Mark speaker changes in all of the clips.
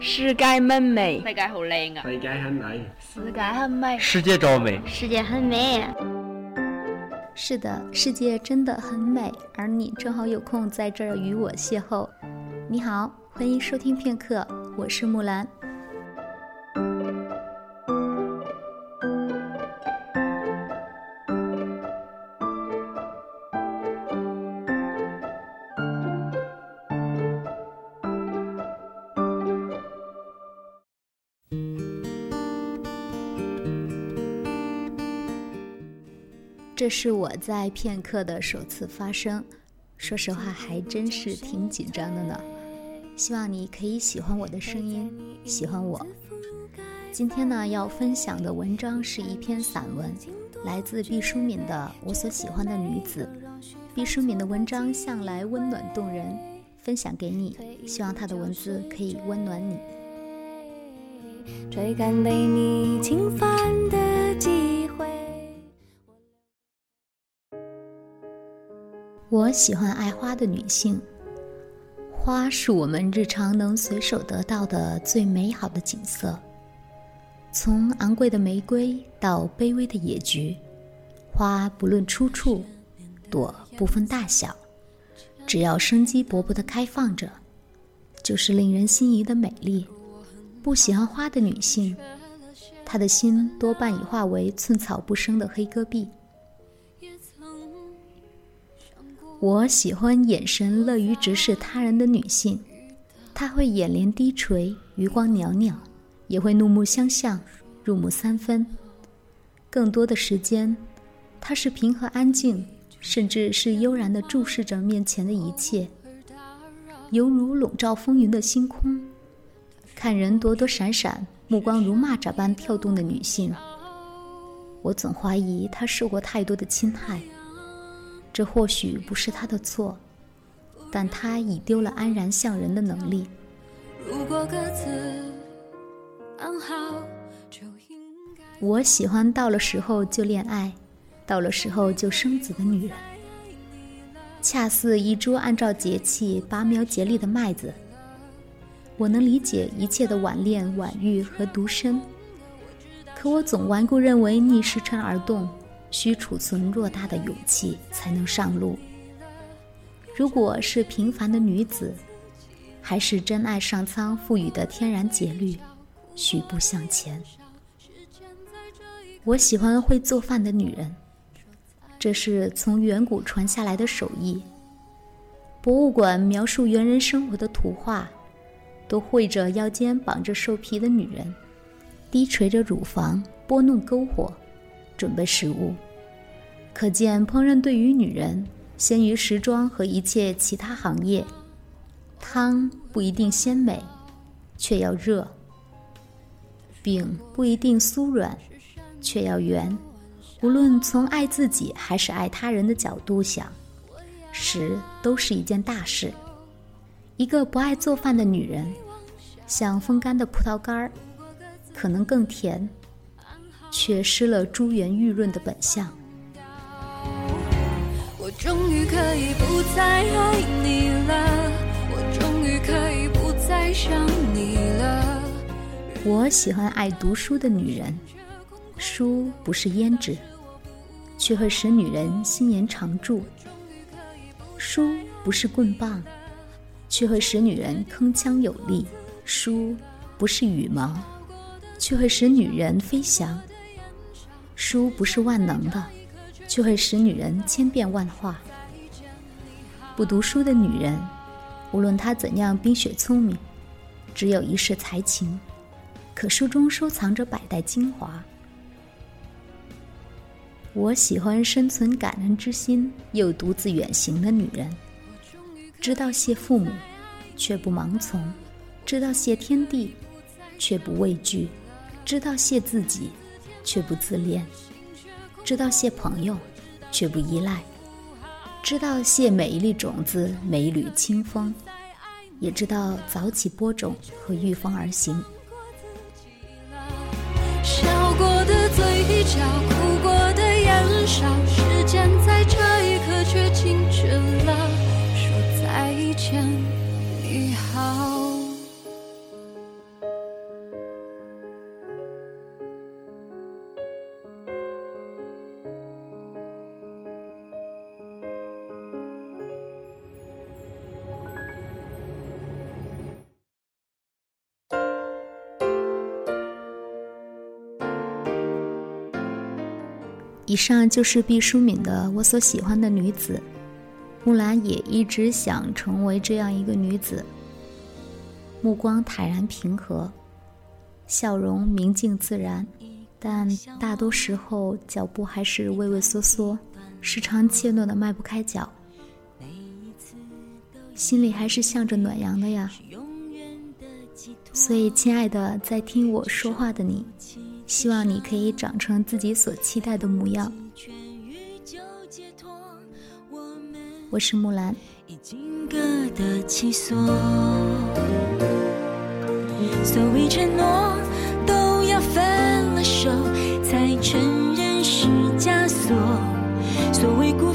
Speaker 1: 世界很美，
Speaker 2: 世界好靚啊！
Speaker 3: 世界很美，
Speaker 1: 世界很美，
Speaker 4: 世界真美，
Speaker 5: 世界很美。
Speaker 6: 是的，世界真的很美，而你正好有空在这儿与我邂逅。你好，欢迎收听片刻，我是木兰。这是我在片刻的首次发声，说实话还真是挺紧张的呢。希望你可以喜欢我的声音，喜欢我。今天呢，要分享的文章是一篇散文，来自毕淑敏的《我所喜欢的女子》。毕淑敏的文章向来温暖动人，分享给你，希望她的文字可以温暖你。
Speaker 7: 追赶被你侵犯的记忆。
Speaker 6: 我喜欢爱花的女性。花是我们日常能随手得到的最美好的景色。从昂贵的玫瑰到卑微的野菊，花不论出处，朵不分大小，只要生机勃勃地开放着，就是令人心仪的美丽。不喜欢花的女性，她的心多半已化为寸草不生的黑戈壁。我喜欢眼神乐于直视他人的女性，她会眼帘低垂，余光袅袅，也会怒目相向，入木三分。更多的时间，她是平和安静，甚至是悠然地注视着面前的一切，犹如笼罩风云的星空。看人躲躲闪闪，目光如蚂蚱般跳动的女性，我总怀疑她受过太多的侵害。这或许不是他的错，但他已丢了安然向人的能力。我喜欢到了时候就恋爱，到了时候就生子的女人，恰似一株按照节气拔苗节粒的麦子。我能理解一切的晚恋、晚育和独身，可我总顽固认为逆时辰而动。需储存偌大的勇气才能上路。如果是平凡的女子，还是真爱上苍赋予的天然节律，徐步向前。我喜欢会做饭的女人，这是从远古传下来的手艺。博物馆描述猿人生活的图画，都绘着腰间绑着兽皮的女人，低垂着乳房，拨弄篝火。准备食物，可见烹饪对于女人先于时装和一切其他行业。汤不一定鲜美，却要热；饼不一定酥软，却要圆。无论从爱自己还是爱他人的角度想，食都是一件大事。一个不爱做饭的女人，像风干的葡萄干儿，可能更甜。却失了珠圆玉润的本相。
Speaker 7: 我终于可以不再爱你了，我终于可以不再想你了。
Speaker 6: 我喜欢爱读书的女人，书不是胭脂，却会使女人心颜常驻；书不是棍棒，却会使女人铿锵有力；书不是羽毛，却会使女人飞翔。书不是万能的，却会使女人千变万化。不读书的女人，无论她怎样冰雪聪明，只有一世才情，可书中收藏着百代精华。我喜欢生存感恩之心又独自远行的女人，知道谢父母，却不盲从；知道谢天地，却不畏惧；知道谢自己。却不自恋，知道谢朋友，却不依赖；知道谢每一粒种子，每一缕清风，也知道早起播种和御风而行。
Speaker 7: 笑过的嘴角，哭过的眼梢，时间在这一刻却静止了，说再见，你好。以上就是毕淑敏的《我所喜欢的女子》。木兰也一直想成为这样一个女子，目光坦然平和，笑容明净自然，但大多时候脚步还是畏畏缩缩，时常怯懦的迈不开脚，心里还是向着暖阳的呀。所以，亲爱的，在听我说话的你，希望你可以长成自己所期待的模样。我是木兰。已经各得其所，所谓承诺都要分了手才承认是枷锁，所谓孤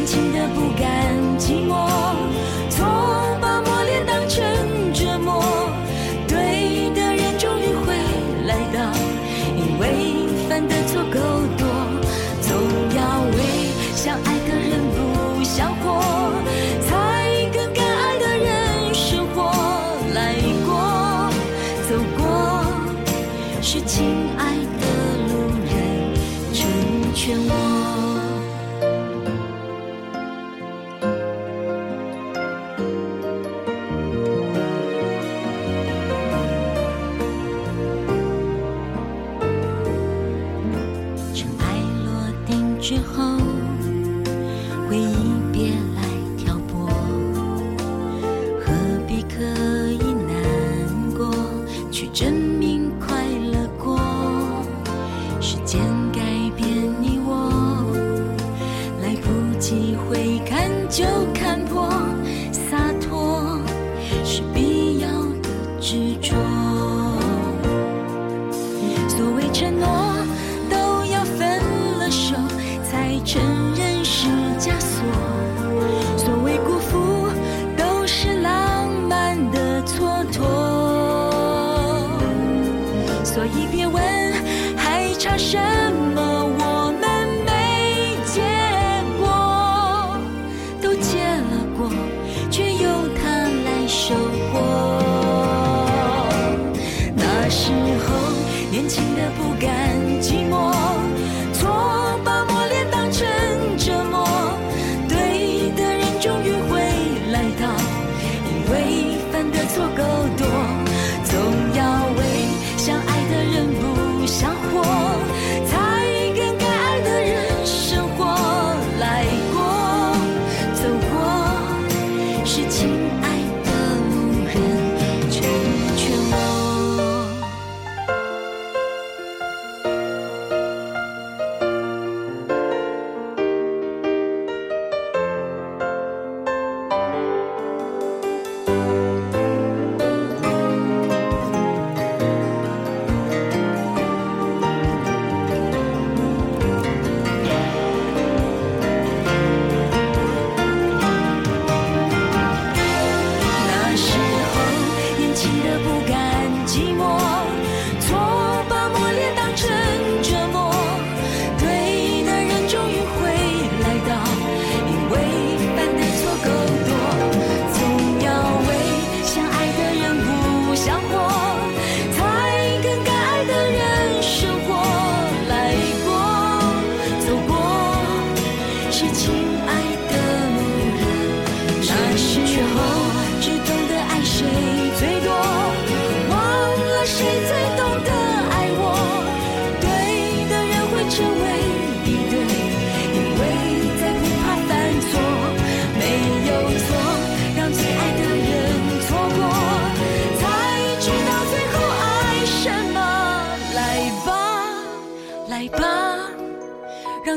Speaker 7: 年轻的不甘寂寞，从把磨练当成折磨。对的人终于会来到，因为犯的错够去证明快乐过？时间改变你。我，来不及回看就看破，洒脱是必要的执着。所谓承诺都要分了手才承认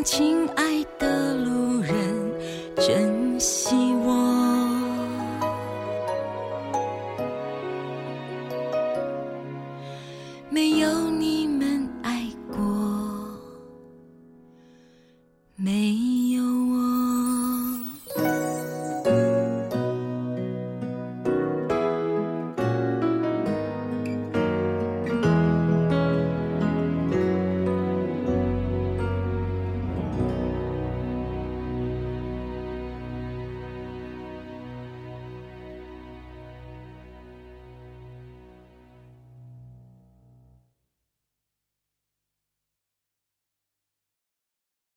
Speaker 7: 亲爱